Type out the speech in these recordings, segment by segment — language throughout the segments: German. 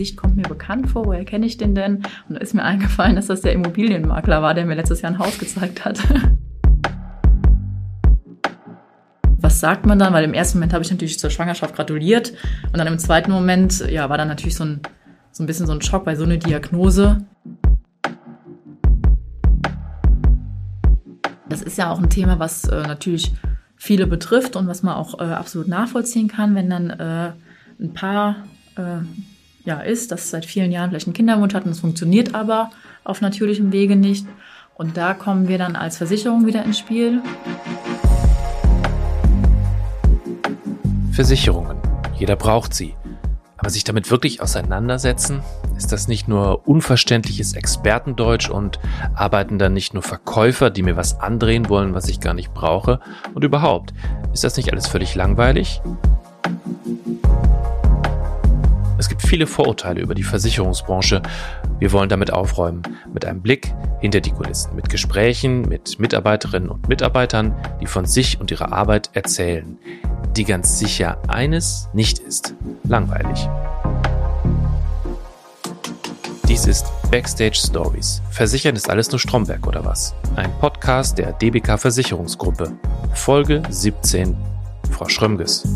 Gesicht kommt mir bekannt vor, woher kenne ich den denn? Und da ist mir eingefallen, dass das der Immobilienmakler war, der mir letztes Jahr ein Haus gezeigt hat. Was sagt man dann? Weil im ersten Moment habe ich natürlich zur Schwangerschaft gratuliert und dann im zweiten Moment, ja, war dann natürlich so ein, so ein bisschen so ein Schock bei so einer Diagnose. Das ist ja auch ein Thema, was äh, natürlich viele betrifft und was man auch äh, absolut nachvollziehen kann, wenn dann äh, ein Paar äh, ja, ist, das seit vielen Jahren vielleicht einen Kinderwunsch hat und es funktioniert aber auf natürlichem Wege nicht. Und da kommen wir dann als Versicherung wieder ins Spiel. Versicherungen. Jeder braucht sie. Aber sich damit wirklich auseinandersetzen, ist das nicht nur unverständliches Expertendeutsch und arbeiten dann nicht nur Verkäufer, die mir was andrehen wollen, was ich gar nicht brauche? Und überhaupt, ist das nicht alles völlig langweilig? Es gibt viele Vorurteile über die Versicherungsbranche. Wir wollen damit aufräumen, mit einem Blick hinter die Kulissen, mit Gesprächen mit Mitarbeiterinnen und Mitarbeitern, die von sich und ihrer Arbeit erzählen, die ganz sicher eines nicht ist, langweilig. Dies ist Backstage Stories. Versichern ist alles nur Stromberg oder was? Ein Podcast der DBK Versicherungsgruppe. Folge 17. Frau Schrömges.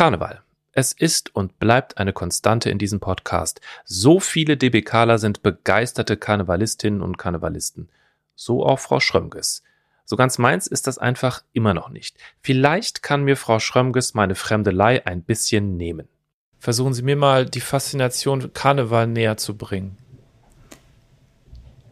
Karneval. Es ist und bleibt eine Konstante in diesem Podcast. So viele DBKler sind begeisterte Karnevalistinnen und Karnevalisten. So auch Frau Schrömges. So ganz meins ist das einfach immer noch nicht. Vielleicht kann mir Frau Schrömges meine Fremdelei ein bisschen nehmen. Versuchen Sie mir mal die Faszination Karneval näher zu bringen.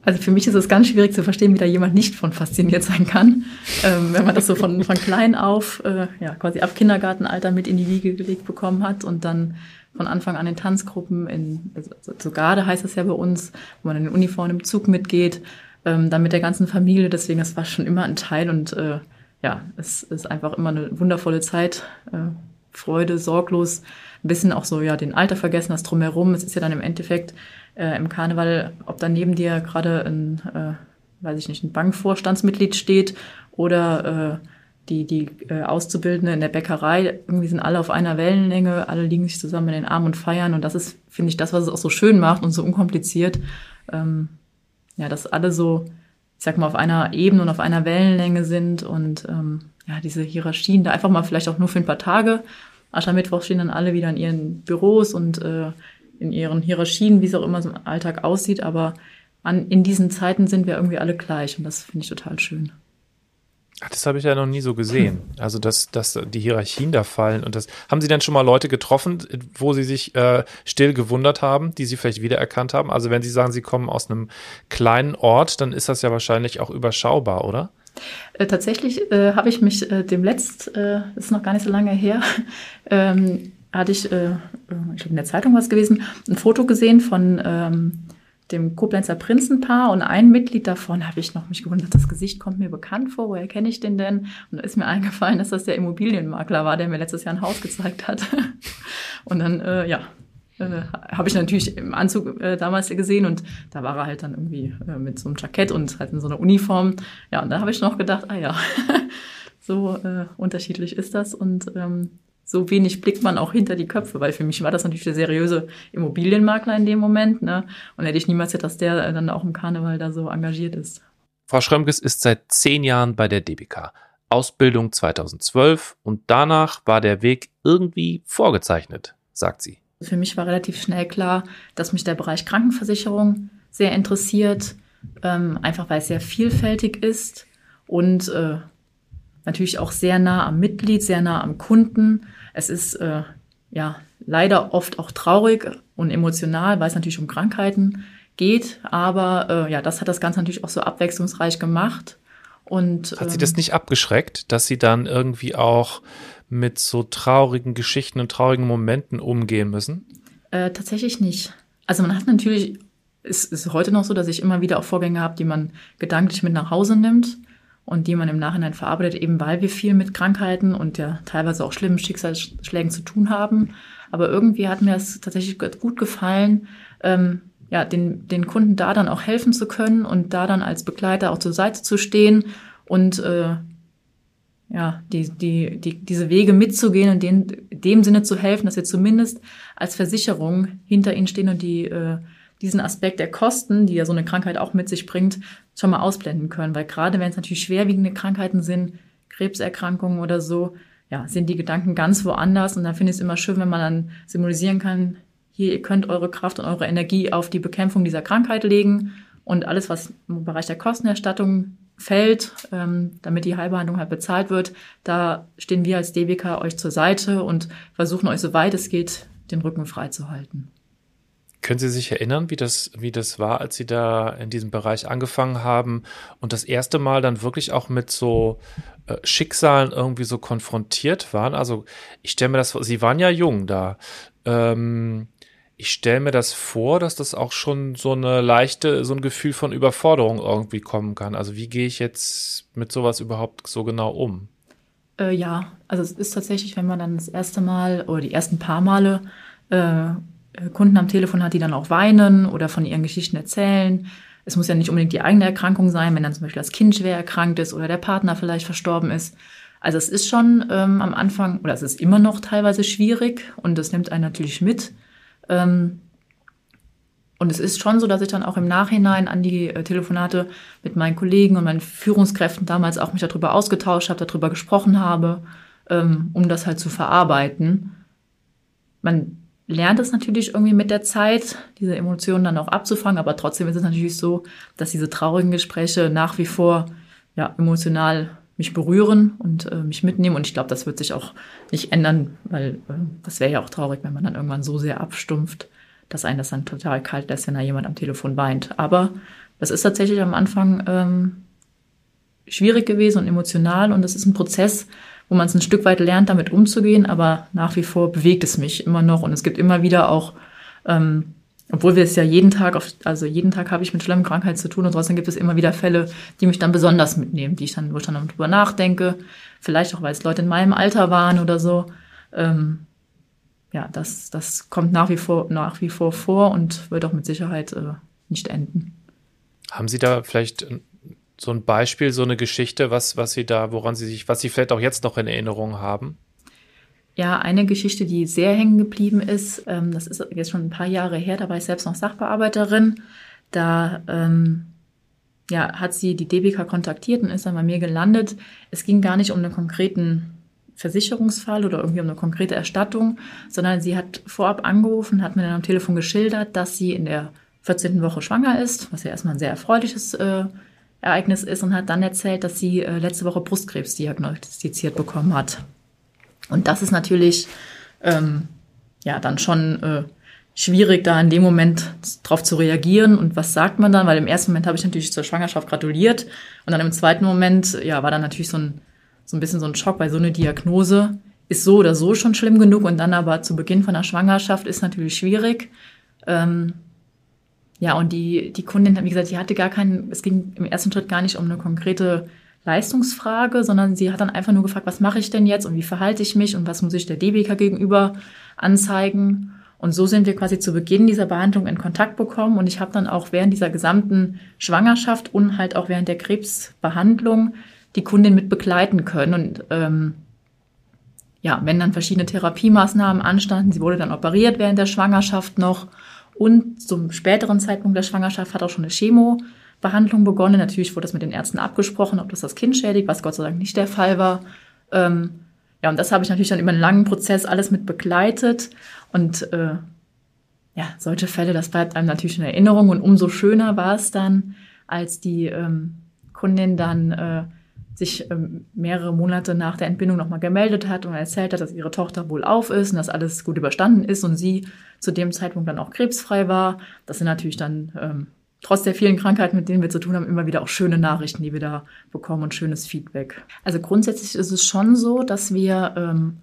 Also für mich ist es ganz schwierig zu verstehen, wie da jemand nicht von fasziniert sein kann, ähm, wenn man das so von, von klein auf, äh, ja, quasi ab Kindergartenalter mit in die Wiege gelegt bekommen hat und dann von Anfang an in Tanzgruppen, in, also so Garde heißt das ja bei uns, wo man in den Uniformen im Zug mitgeht, ähm, dann mit der ganzen Familie, deswegen, das war schon immer ein Teil und äh, ja, es ist einfach immer eine wundervolle Zeit, äh, Freude, sorglos, ein bisschen auch so, ja, den Alter vergessen, das drumherum, es ist ja dann im Endeffekt äh, im Karneval, ob da neben dir gerade ein, äh, weiß ich nicht, ein Bankvorstandsmitglied steht oder äh, die, die äh, Auszubildende in der Bäckerei, irgendwie sind alle auf einer Wellenlänge, alle liegen sich zusammen in den Armen und feiern. Und das ist, finde ich, das, was es auch so schön macht und so unkompliziert. Ähm, ja, dass alle so, ich sag mal, auf einer Ebene und auf einer Wellenlänge sind und ähm, ja, diese Hierarchien da einfach mal vielleicht auch nur für ein paar Tage. Aschermittwoch stehen dann alle wieder in ihren Büros und äh, in ihren Hierarchien, wie es auch immer so im Alltag aussieht, aber an, in diesen Zeiten sind wir irgendwie alle gleich und das finde ich total schön. Ach, das habe ich ja noch nie so gesehen. Also, dass, dass die Hierarchien da fallen und das. Haben Sie denn schon mal Leute getroffen, wo Sie sich äh, still gewundert haben, die Sie vielleicht wiedererkannt haben? Also, wenn Sie sagen, Sie kommen aus einem kleinen Ort, dann ist das ja wahrscheinlich auch überschaubar, oder? Äh, tatsächlich äh, habe ich mich äh, dem letzt, äh, ist noch gar nicht so lange her, ähm, hatte ich, äh, ich glaube in der Zeitung was gewesen, ein Foto gesehen von ähm, dem Koblenzer Prinzenpaar und ein Mitglied davon habe ich noch mich gewundert, das Gesicht kommt mir bekannt vor, woher kenne ich den denn? Und da ist mir eingefallen, dass das der Immobilienmakler war, der mir letztes Jahr ein Haus gezeigt hat. und dann, äh, ja, äh, habe ich natürlich im Anzug äh, damals gesehen und da war er halt dann irgendwie äh, mit so einem Jackett und halt in so einer Uniform. Ja, und da habe ich noch gedacht, ah ja, so äh, unterschiedlich ist das und ähm, so wenig blickt man auch hinter die Köpfe, weil für mich war das natürlich der seriöse Immobilienmakler in dem Moment. Ne? Und hätte ich niemals gedacht, dass der dann auch im Karneval da so engagiert ist. Frau Schrömges ist seit zehn Jahren bei der DBK. Ausbildung 2012 und danach war der Weg irgendwie vorgezeichnet, sagt sie. Für mich war relativ schnell klar, dass mich der Bereich Krankenversicherung sehr interessiert, ähm, einfach weil es sehr vielfältig ist und äh, natürlich auch sehr nah am Mitglied, sehr nah am Kunden. Es ist äh, ja leider oft auch traurig und emotional, weil es natürlich um Krankheiten geht. Aber äh, ja, das hat das Ganze natürlich auch so abwechslungsreich gemacht. Und, hat Sie das ähm, nicht abgeschreckt, dass Sie dann irgendwie auch mit so traurigen Geschichten und traurigen Momenten umgehen müssen? Äh, tatsächlich nicht. Also man hat natürlich, es ist heute noch so, dass ich immer wieder auch Vorgänge habe, die man gedanklich mit nach Hause nimmt und die man im Nachhinein verarbeitet, eben weil wir viel mit Krankheiten und ja teilweise auch schlimmen Schicksalsschlägen zu tun haben. Aber irgendwie hat mir es tatsächlich gut gefallen, ähm, ja, den, den Kunden da dann auch helfen zu können und da dann als Begleiter auch zur Seite zu stehen und äh, ja, die, die, die, diese Wege mitzugehen und denen, dem Sinne zu helfen, dass wir zumindest als Versicherung hinter ihnen stehen und die, äh, diesen Aspekt der Kosten, die ja so eine Krankheit auch mit sich bringt, schon mal ausblenden können. Weil gerade wenn es natürlich schwerwiegende Krankheiten sind, Krebserkrankungen oder so, ja, sind die Gedanken ganz woanders. Und da finde ich es immer schön, wenn man dann symbolisieren kann, hier, ihr könnt eure Kraft und eure Energie auf die Bekämpfung dieser Krankheit legen und alles, was im Bereich der Kostenerstattung fällt, ähm, damit die Heilbehandlung halt bezahlt wird, da stehen wir als DBK euch zur Seite und versuchen euch, soweit es geht, den Rücken frei zu halten. Können Sie sich erinnern, wie das, wie das war, als Sie da in diesem Bereich angefangen haben und das erste Mal dann wirklich auch mit so äh, Schicksalen irgendwie so konfrontiert waren? Also ich stelle mir das vor, Sie waren ja jung da. Ähm, ich stelle mir das vor, dass das auch schon so eine leichte, so ein Gefühl von Überforderung irgendwie kommen kann. Also wie gehe ich jetzt mit sowas überhaupt so genau um? Äh, ja, also es ist tatsächlich, wenn man dann das erste Mal oder die ersten paar Male äh, Kunden am Telefon hat, die dann auch weinen oder von ihren Geschichten erzählen. Es muss ja nicht unbedingt die eigene Erkrankung sein, wenn dann zum Beispiel das Kind schwer erkrankt ist oder der Partner vielleicht verstorben ist. Also es ist schon ähm, am Anfang oder es ist immer noch teilweise schwierig und das nimmt einen natürlich mit. Ähm, und es ist schon so, dass ich dann auch im Nachhinein an die äh, Telefonate mit meinen Kollegen und meinen Führungskräften damals auch mich darüber ausgetauscht habe, darüber gesprochen habe, ähm, um das halt zu verarbeiten. Man lernt es natürlich irgendwie mit der Zeit, diese Emotionen dann auch abzufangen, aber trotzdem ist es natürlich so, dass diese traurigen Gespräche nach wie vor ja, emotional mich berühren und äh, mich mitnehmen. Und ich glaube, das wird sich auch nicht ändern, weil äh, das wäre ja auch traurig, wenn man dann irgendwann so sehr abstumpft, dass einen das dann total kalt lässt, wenn da jemand am Telefon weint. Aber das ist tatsächlich am Anfang ähm, schwierig gewesen und emotional und das ist ein Prozess, wo man es ein Stück weit lernt, damit umzugehen, aber nach wie vor bewegt es mich immer noch und es gibt immer wieder auch ähm, obwohl wir es ja jeden Tag, auf, also jeden Tag habe ich mit schlimmen Krankheiten zu tun und trotzdem gibt es immer wieder Fälle, die mich dann besonders mitnehmen, die ich dann, wo ich dann drüber nachdenke. Vielleicht auch, weil es Leute in meinem Alter waren oder so. Ähm, ja, das, das kommt nach wie vor, nach wie vor vor und wird auch mit Sicherheit äh, nicht enden. Haben Sie da vielleicht so ein Beispiel, so eine Geschichte, was, was Sie da, woran Sie sich, was Sie vielleicht auch jetzt noch in Erinnerung haben? Ja, eine Geschichte, die sehr hängen geblieben ist, ähm, das ist jetzt schon ein paar Jahre her, da war ich selbst noch Sachbearbeiterin. Da ähm, ja, hat sie die DBK kontaktiert und ist dann bei mir gelandet. Es ging gar nicht um einen konkreten Versicherungsfall oder irgendwie um eine konkrete Erstattung, sondern sie hat vorab angerufen, hat mir dann am Telefon geschildert, dass sie in der 14. Woche schwanger ist, was ja erstmal ein sehr erfreuliches äh, Ereignis ist und hat dann erzählt, dass sie äh, letzte Woche Brustkrebs diagnostiziert bekommen hat. Und das ist natürlich ähm, ja dann schon äh, schwierig, da in dem Moment drauf zu reagieren. Und was sagt man dann? Weil im ersten Moment habe ich natürlich zur Schwangerschaft gratuliert und dann im zweiten Moment ja war dann natürlich so ein so ein bisschen so ein Schock, weil so eine Diagnose ist so oder so schon schlimm genug und dann aber zu Beginn von der Schwangerschaft ist natürlich schwierig. Ähm, ja, und die, die Kundin, wie gesagt, die hatte gar keinen, es ging im ersten Schritt gar nicht um eine konkrete Leistungsfrage, sondern sie hat dann einfach nur gefragt, was mache ich denn jetzt und wie verhalte ich mich und was muss ich der DBK gegenüber anzeigen. Und so sind wir quasi zu Beginn dieser Behandlung in Kontakt bekommen. Und ich habe dann auch während dieser gesamten Schwangerschaft und halt auch während der Krebsbehandlung die Kundin mit begleiten können. Und ähm, ja, wenn dann verschiedene Therapiemaßnahmen anstanden, sie wurde dann operiert während der Schwangerschaft noch. Und zum späteren Zeitpunkt der Schwangerschaft hat auch schon eine Chemo Behandlung begonnen. Natürlich wurde das mit den Ärzten abgesprochen, ob das das Kind schädigt, was Gott sei Dank nicht der Fall war. Ähm, ja, und das habe ich natürlich dann über einen langen Prozess alles mit begleitet. Und äh, ja, solche Fälle, das bleibt einem natürlich in Erinnerung. Und umso schöner war es dann, als die ähm, Kundin dann äh, sich ähm, mehrere Monate nach der Entbindung nochmal gemeldet hat und erzählt hat, dass ihre Tochter wohl auf ist und dass alles gut überstanden ist und sie zu dem Zeitpunkt dann auch krebsfrei war. Das sind natürlich dann ähm, trotz der vielen Krankheiten, mit denen wir zu tun haben, immer wieder auch schöne Nachrichten, die wir da bekommen und schönes Feedback. Also grundsätzlich ist es schon so, dass wir, ähm,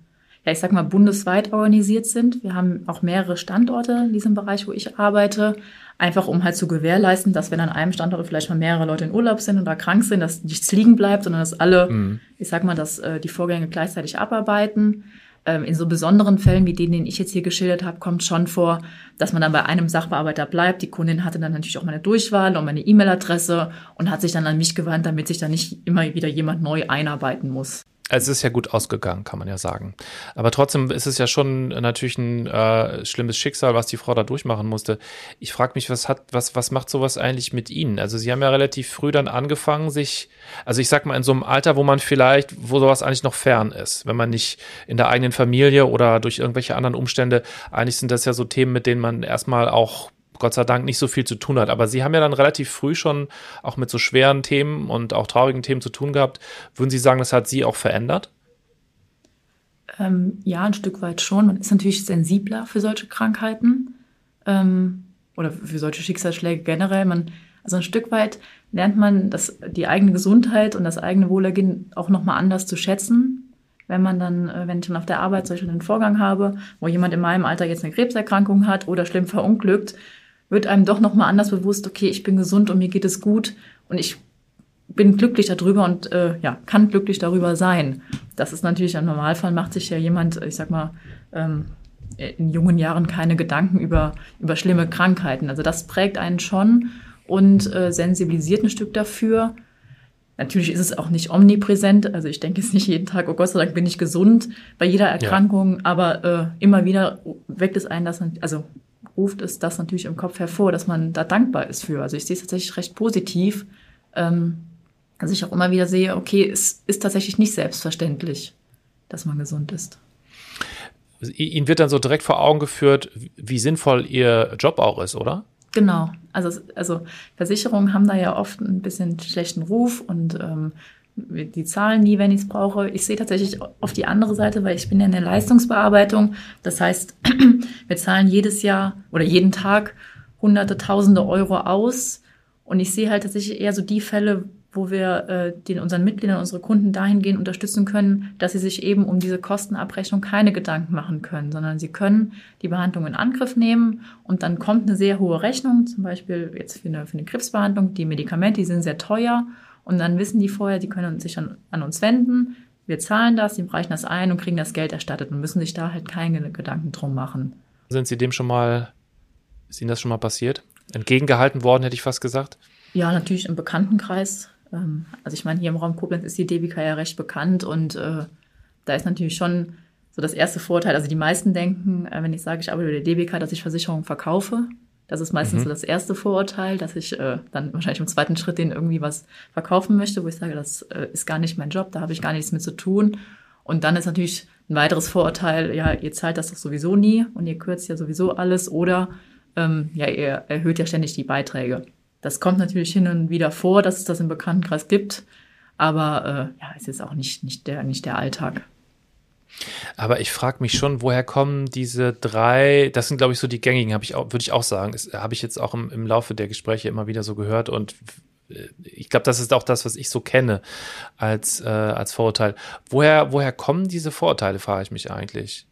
ja, ich sag mal, bundesweit organisiert sind. Wir haben auch mehrere Standorte in diesem Bereich, wo ich arbeite, einfach um halt zu gewährleisten, dass wenn an einem Standort vielleicht mal mehrere Leute in Urlaub sind oder krank sind, dass nichts liegen bleibt, sondern dass alle, mhm. ich sag mal, dass äh, die Vorgänge gleichzeitig abarbeiten. Ähm, in so besonderen Fällen wie denen, den ich jetzt hier geschildert habe, kommt schon vor, dass man dann bei einem Sachbearbeiter bleibt. Die Kundin hatte dann natürlich auch meine Durchwahl und meine E-Mail-Adresse und hat sich dann an mich gewandt, damit sich dann nicht immer wieder jemand neu einarbeiten muss. Es ist ja gut ausgegangen, kann man ja sagen. Aber trotzdem ist es ja schon natürlich ein äh, schlimmes Schicksal, was die Frau da durchmachen musste. Ich frage mich, was hat, was, was macht sowas eigentlich mit Ihnen? Also Sie haben ja relativ früh dann angefangen, sich, also ich sag mal in so einem Alter, wo man vielleicht, wo sowas eigentlich noch fern ist, wenn man nicht in der eigenen Familie oder durch irgendwelche anderen Umstände, eigentlich sind das ja so Themen, mit denen man erstmal auch Gott sei Dank nicht so viel zu tun hat. Aber Sie haben ja dann relativ früh schon auch mit so schweren Themen und auch traurigen Themen zu tun gehabt. Würden Sie sagen, das hat Sie auch verändert? Ähm, ja, ein Stück weit schon. Man ist natürlich sensibler für solche Krankheiten ähm, oder für solche Schicksalsschläge generell. Man, also ein Stück weit lernt man das, die eigene Gesundheit und das eigene Wohlergehen auch nochmal anders zu schätzen. Wenn man dann, äh, wenn ich dann auf der Arbeit solch einen Vorgang habe, wo jemand in meinem Alter jetzt eine Krebserkrankung hat oder schlimm verunglückt, wird einem doch nochmal anders bewusst, okay, ich bin gesund und mir geht es gut und ich bin glücklich darüber und äh, ja, kann glücklich darüber sein. Das ist natürlich im Normalfall macht sich ja jemand, ich sag mal, ähm, in jungen Jahren keine Gedanken über, über schlimme Krankheiten. Also das prägt einen schon und äh, sensibilisiert ein Stück dafür. Natürlich ist es auch nicht omnipräsent. Also ich denke jetzt nicht jeden Tag, oh Gott sei Dank bin ich gesund bei jeder Erkrankung, ja. aber äh, immer wieder weckt es einen, dass man, also ruft es das natürlich im Kopf hervor, dass man da dankbar ist für. Also ich sehe es tatsächlich recht positiv, ähm, dass ich auch immer wieder sehe, okay, es ist tatsächlich nicht selbstverständlich, dass man gesund ist. Ihnen wird dann so direkt vor Augen geführt, wie sinnvoll Ihr Job auch ist, oder? Genau. Also, also Versicherungen haben da ja oft ein bisschen schlechten Ruf und ähm, die zahlen nie, wenn ich es brauche. Ich sehe tatsächlich auf die andere Seite, weil ich bin ja in der Leistungsbearbeitung. Das heißt, wir zahlen jedes Jahr oder jeden Tag hunderte, tausende Euro aus. Und ich sehe halt tatsächlich eher so die Fälle, wo wir äh, den unseren Mitgliedern, unsere Kunden dahingehend unterstützen können, dass sie sich eben um diese Kostenabrechnung keine Gedanken machen können, sondern sie können die Behandlung in Angriff nehmen und dann kommt eine sehr hohe Rechnung, zum Beispiel jetzt für eine, für eine Krebsbehandlung, die Medikamente, die sind sehr teuer und dann wissen die vorher, die können sich an, an uns wenden. Wir zahlen das, die reichen das ein und kriegen das Geld erstattet und müssen sich da halt keine Gedanken drum machen. Sind Sie dem schon mal, ist Ihnen das schon mal passiert? Entgegengehalten worden, hätte ich fast gesagt? Ja, natürlich im Bekanntenkreis. Ähm, also ich meine, hier im Raum Koblenz ist die DBK ja recht bekannt und äh, da ist natürlich schon so das erste Vorteil. Also die meisten denken, äh, wenn ich sage, ich arbeite bei der DBK, dass ich Versicherungen verkaufe. Das ist meistens mhm. so das erste Vorurteil, dass ich äh, dann wahrscheinlich im zweiten Schritt denen irgendwie was verkaufen möchte, wo ich sage, das äh, ist gar nicht mein Job, da habe ich gar nichts mit zu tun. Und dann ist natürlich ein weiteres Vorurteil, ja, ihr zahlt das doch sowieso nie und ihr kürzt ja sowieso alles oder ähm, ja, ihr erhöht ja ständig die Beiträge. Das kommt natürlich hin und wieder vor, dass es das im Bekanntenkreis gibt, aber äh, ja, es ist auch nicht, nicht, der, nicht der Alltag. Aber ich frage mich schon, woher kommen diese drei, das sind glaube ich so die gängigen, habe ich auch, würde ich auch sagen, habe ich jetzt auch im, im Laufe der Gespräche immer wieder so gehört und äh, ich glaube, das ist auch das, was ich so kenne als, äh, als Vorurteil. Woher, woher kommen diese Vorurteile, frage ich mich eigentlich.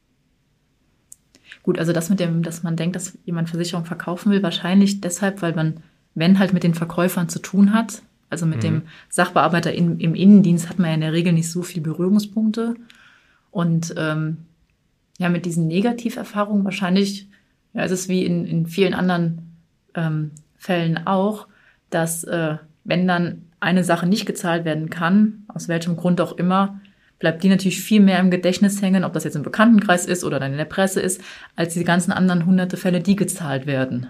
Gut, also das mit dem, dass man denkt, dass jemand Versicherung verkaufen will, wahrscheinlich deshalb, weil man, wenn halt mit den Verkäufern zu tun hat, also mit mhm. dem Sachbearbeiter in, im Innendienst hat man ja in der Regel nicht so viele Berührungspunkte. Und ähm, ja, mit diesen Negativerfahrungen wahrscheinlich, ja, es ist wie in, in vielen anderen ähm, Fällen auch, dass äh, wenn dann eine Sache nicht gezahlt werden kann, aus welchem Grund auch immer, bleibt die natürlich viel mehr im Gedächtnis hängen, ob das jetzt im Bekanntenkreis ist oder dann in der Presse ist, als die ganzen anderen hunderte Fälle, die gezahlt werden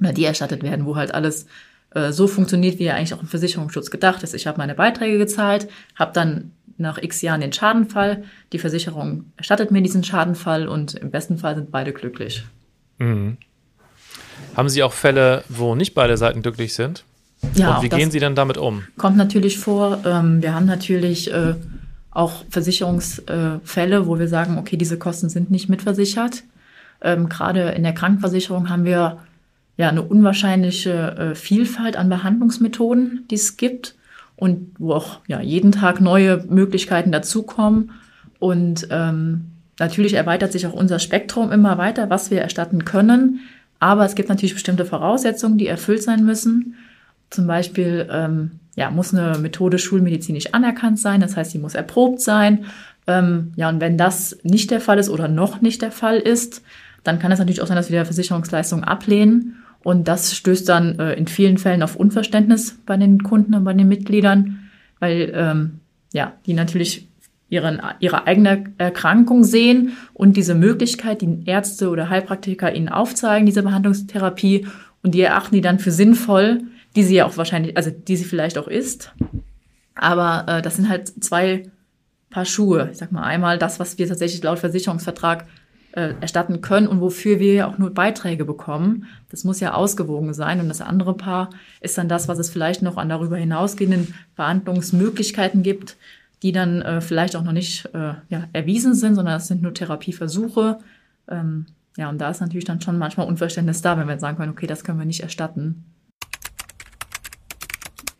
oder die erstattet werden, wo halt alles äh, so funktioniert, wie ja eigentlich auch im Versicherungsschutz gedacht ist. Ich habe meine Beiträge gezahlt, habe dann nach x Jahren den Schadenfall. Die Versicherung erstattet mir diesen Schadenfall und im besten Fall sind beide glücklich. Mhm. Haben Sie auch Fälle, wo nicht beide Seiten glücklich sind? Ja. Und wie gehen Sie dann damit um? Kommt natürlich vor. Ähm, wir haben natürlich äh, auch Versicherungsfälle, wo wir sagen, okay, diese Kosten sind nicht mitversichert. Ähm, gerade in der Krankenversicherung haben wir ja eine unwahrscheinliche äh, Vielfalt an Behandlungsmethoden, die es gibt und wo auch ja, jeden Tag neue Möglichkeiten dazukommen. Und ähm, natürlich erweitert sich auch unser Spektrum immer weiter, was wir erstatten können. Aber es gibt natürlich bestimmte Voraussetzungen, die erfüllt sein müssen. Zum Beispiel ähm, ja, muss eine Methode schulmedizinisch anerkannt sein, das heißt, sie muss erprobt sein. Ähm, ja, und wenn das nicht der Fall ist oder noch nicht der Fall ist, dann kann es natürlich auch sein, dass wir die Versicherungsleistung ablehnen. Und das stößt dann äh, in vielen Fällen auf Unverständnis bei den Kunden und bei den Mitgliedern, weil ähm, ja, die natürlich ihren, ihre eigene Erkrankung sehen und diese Möglichkeit, die Ärzte oder Heilpraktiker ihnen aufzeigen, diese Behandlungstherapie, und die erachten die dann für sinnvoll, die sie ja auch wahrscheinlich, also die sie vielleicht auch ist. Aber äh, das sind halt zwei Paar Schuhe. Ich sag mal einmal das, was wir tatsächlich laut Versicherungsvertrag äh, erstatten können und wofür wir ja auch nur Beiträge bekommen. Das muss ja ausgewogen sein. Und das andere Paar ist dann das, was es vielleicht noch an darüber hinausgehenden Behandlungsmöglichkeiten gibt, die dann äh, vielleicht auch noch nicht äh, ja, erwiesen sind, sondern das sind nur Therapieversuche. Ähm, ja, und da ist natürlich dann schon manchmal Unverständnis da, wenn wir sagen können, okay, das können wir nicht erstatten.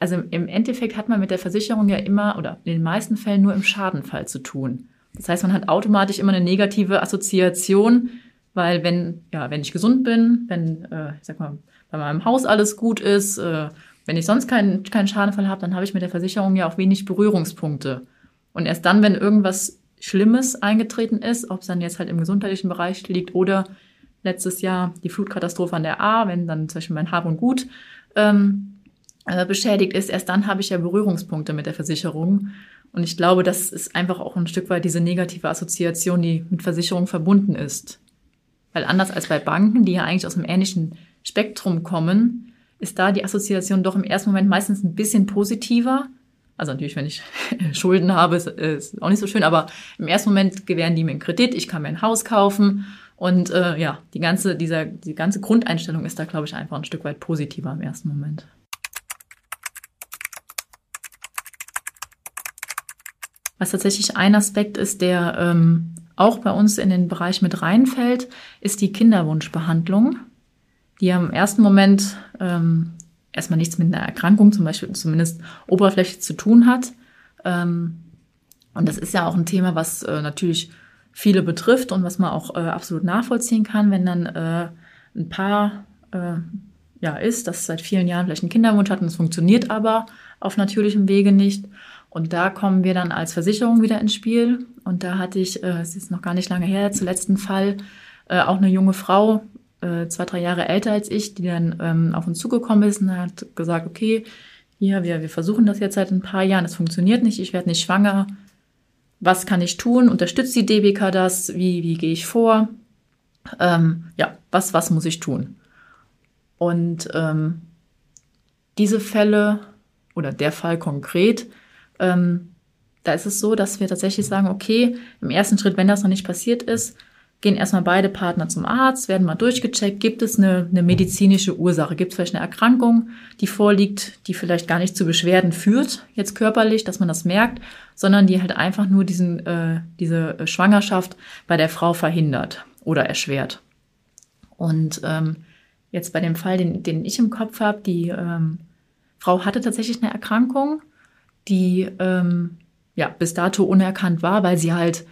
Also im Endeffekt hat man mit der Versicherung ja immer oder in den meisten Fällen nur im Schadenfall zu tun. Das heißt, man hat automatisch immer eine negative Assoziation, weil wenn, ja, wenn ich gesund bin, wenn, äh, ich sag mal, bei meinem Haus alles gut ist, äh, wenn ich sonst keinen, keinen Schadenfall habe, dann habe ich mit der Versicherung ja auch wenig Berührungspunkte. Und erst dann, wenn irgendwas Schlimmes eingetreten ist, ob es dann jetzt halt im gesundheitlichen Bereich liegt oder letztes Jahr die Flutkatastrophe an der A, wenn dann zum Beispiel mein Hab und Gut ähm, äh, beschädigt ist, erst dann habe ich ja Berührungspunkte mit der Versicherung. Und ich glaube, das ist einfach auch ein Stück weit diese negative Assoziation, die mit Versicherung verbunden ist. Weil anders als bei Banken, die ja eigentlich aus einem ähnlichen Spektrum kommen, ist da die Assoziation doch im ersten Moment meistens ein bisschen positiver. Also natürlich, wenn ich Schulden habe, ist, ist auch nicht so schön, aber im ersten Moment gewähren die mir einen Kredit, ich kann mir ein Haus kaufen und äh, ja, die ganze, dieser, die ganze Grundeinstellung ist da, glaube ich, einfach ein Stück weit positiver im ersten Moment. Was tatsächlich ein Aspekt ist, der ähm, auch bei uns in den Bereich mit reinfällt, ist die Kinderwunschbehandlung, die im ersten Moment ähm, erstmal nichts mit einer Erkrankung, zum Beispiel zumindest oberflächlich zu tun hat. Ähm, und das ist ja auch ein Thema, was äh, natürlich viele betrifft und was man auch äh, absolut nachvollziehen kann, wenn dann äh, ein Paar äh, ja ist, das seit vielen Jahren vielleicht einen Kinderwunsch hat und es funktioniert aber auf natürlichem Wege nicht und da kommen wir dann als Versicherung wieder ins Spiel. Und da hatte ich, äh, es ist noch gar nicht lange her, zum letzten Fall, äh, auch eine junge Frau, äh, zwei, drei Jahre älter als ich, die dann ähm, auf uns zugekommen ist und hat gesagt, okay, hier, wir, wir versuchen das jetzt seit ein paar Jahren, es funktioniert nicht, ich werde nicht schwanger. Was kann ich tun? Unterstützt die DBK das? Wie, wie gehe ich vor? Ähm, ja, was, was muss ich tun? Und ähm, diese Fälle oder der Fall konkret ähm, da ist es so, dass wir tatsächlich sagen, okay, im ersten Schritt, wenn das noch nicht passiert ist, gehen erstmal beide Partner zum Arzt, werden mal durchgecheckt, gibt es eine, eine medizinische Ursache, gibt es vielleicht eine Erkrankung, die vorliegt, die vielleicht gar nicht zu Beschwerden führt, jetzt körperlich, dass man das merkt, sondern die halt einfach nur diesen, äh, diese Schwangerschaft bei der Frau verhindert oder erschwert. Und ähm, jetzt bei dem Fall, den, den ich im Kopf habe, die ähm, Frau hatte tatsächlich eine Erkrankung, die ähm, ja bis dato unerkannt war, weil sie halt,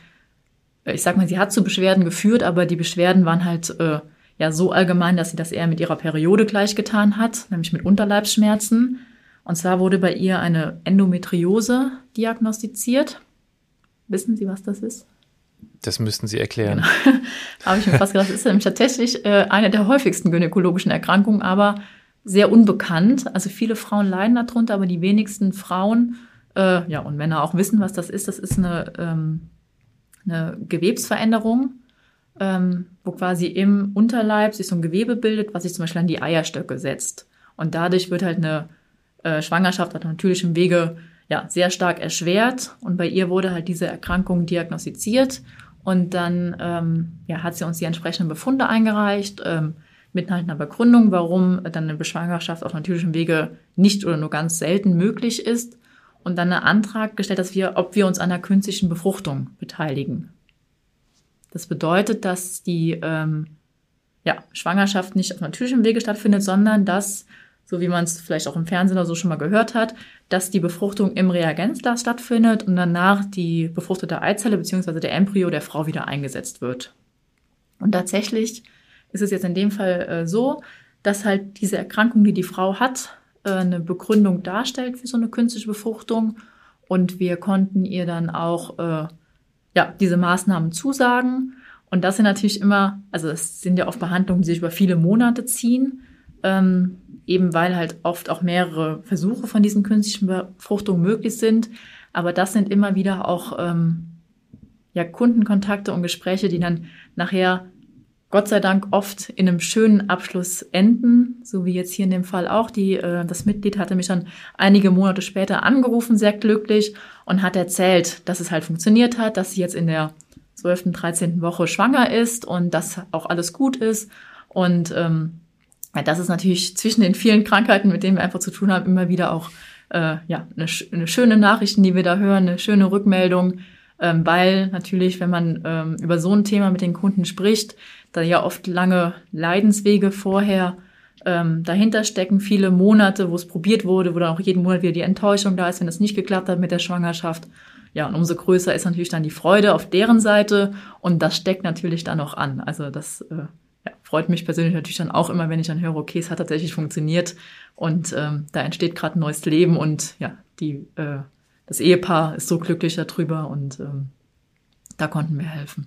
äh, ich sag mal, sie hat zu Beschwerden geführt, aber die Beschwerden waren halt äh, ja so allgemein, dass sie das eher mit ihrer Periode gleichgetan hat, nämlich mit Unterleibsschmerzen. Und zwar wurde bei ihr eine Endometriose diagnostiziert. Wissen Sie, was das ist? Das müssten Sie erklären. Genau. Habe ich mir fast gedacht, das ist nämlich tatsächlich äh, eine der häufigsten gynäkologischen Erkrankungen, aber sehr unbekannt. Also viele Frauen leiden darunter, aber die wenigsten Frauen äh, ja, und Männer auch wissen, was das ist. Das ist eine, ähm, eine Gewebsveränderung, ähm, wo quasi im Unterleib sich so ein Gewebe bildet, was sich zum Beispiel an die Eierstöcke setzt. Und dadurch wird halt eine äh, Schwangerschaft auf natürlichem Wege ja, sehr stark erschwert. Und bei ihr wurde halt diese Erkrankung diagnostiziert. Und dann ähm, ja, hat sie uns die entsprechenden Befunde eingereicht. Ähm, mit einer Begründung, warum dann eine Beschwangerschaft auf natürlichem Wege nicht oder nur ganz selten möglich ist. Und dann einen Antrag gestellt, dass wir, ob wir uns an der künstlichen Befruchtung beteiligen. Das bedeutet, dass die ähm, ja, Schwangerschaft nicht auf natürlichem Wege stattfindet, sondern dass, so wie man es vielleicht auch im Fernsehen oder so schon mal gehört hat, dass die Befruchtung im Reagenzglas stattfindet und danach die befruchtete Eizelle bzw. der Embryo der Frau wieder eingesetzt wird. Und tatsächlich ist es jetzt in dem Fall äh, so, dass halt diese Erkrankung, die die Frau hat, äh, eine Begründung darstellt für so eine künstliche Befruchtung. Und wir konnten ihr dann auch äh, ja, diese Maßnahmen zusagen. Und das sind natürlich immer, also es sind ja oft Behandlungen, die sich über viele Monate ziehen, ähm, eben weil halt oft auch mehrere Versuche von diesen künstlichen Befruchtungen möglich sind. Aber das sind immer wieder auch ähm, ja, Kundenkontakte und Gespräche, die dann nachher Gott sei Dank oft in einem schönen Abschluss enden, so wie jetzt hier in dem Fall auch. Die, äh, das Mitglied hatte mich dann einige Monate später angerufen, sehr glücklich, und hat erzählt, dass es halt funktioniert hat, dass sie jetzt in der 12., 13. Woche schwanger ist und dass auch alles gut ist. Und ähm, das ist natürlich zwischen den vielen Krankheiten, mit denen wir einfach zu tun haben, immer wieder auch äh, ja, eine, eine schöne Nachrichten, die wir da hören, eine schöne Rückmeldung, ähm, weil natürlich, wenn man ähm, über so ein Thema mit den Kunden spricht, da ja oft lange Leidenswege vorher ähm, dahinter stecken, viele Monate, wo es probiert wurde, wo dann auch jeden Monat wieder die Enttäuschung da ist, wenn es nicht geklappt hat mit der Schwangerschaft. Ja, und umso größer ist natürlich dann die Freude auf deren Seite und das steckt natürlich dann auch an. Also das äh, ja, freut mich persönlich natürlich dann auch immer, wenn ich dann höre, okay, es hat tatsächlich funktioniert und ähm, da entsteht gerade ein neues Leben und ja, die, äh, das Ehepaar ist so glücklich darüber und ähm, da konnten wir helfen.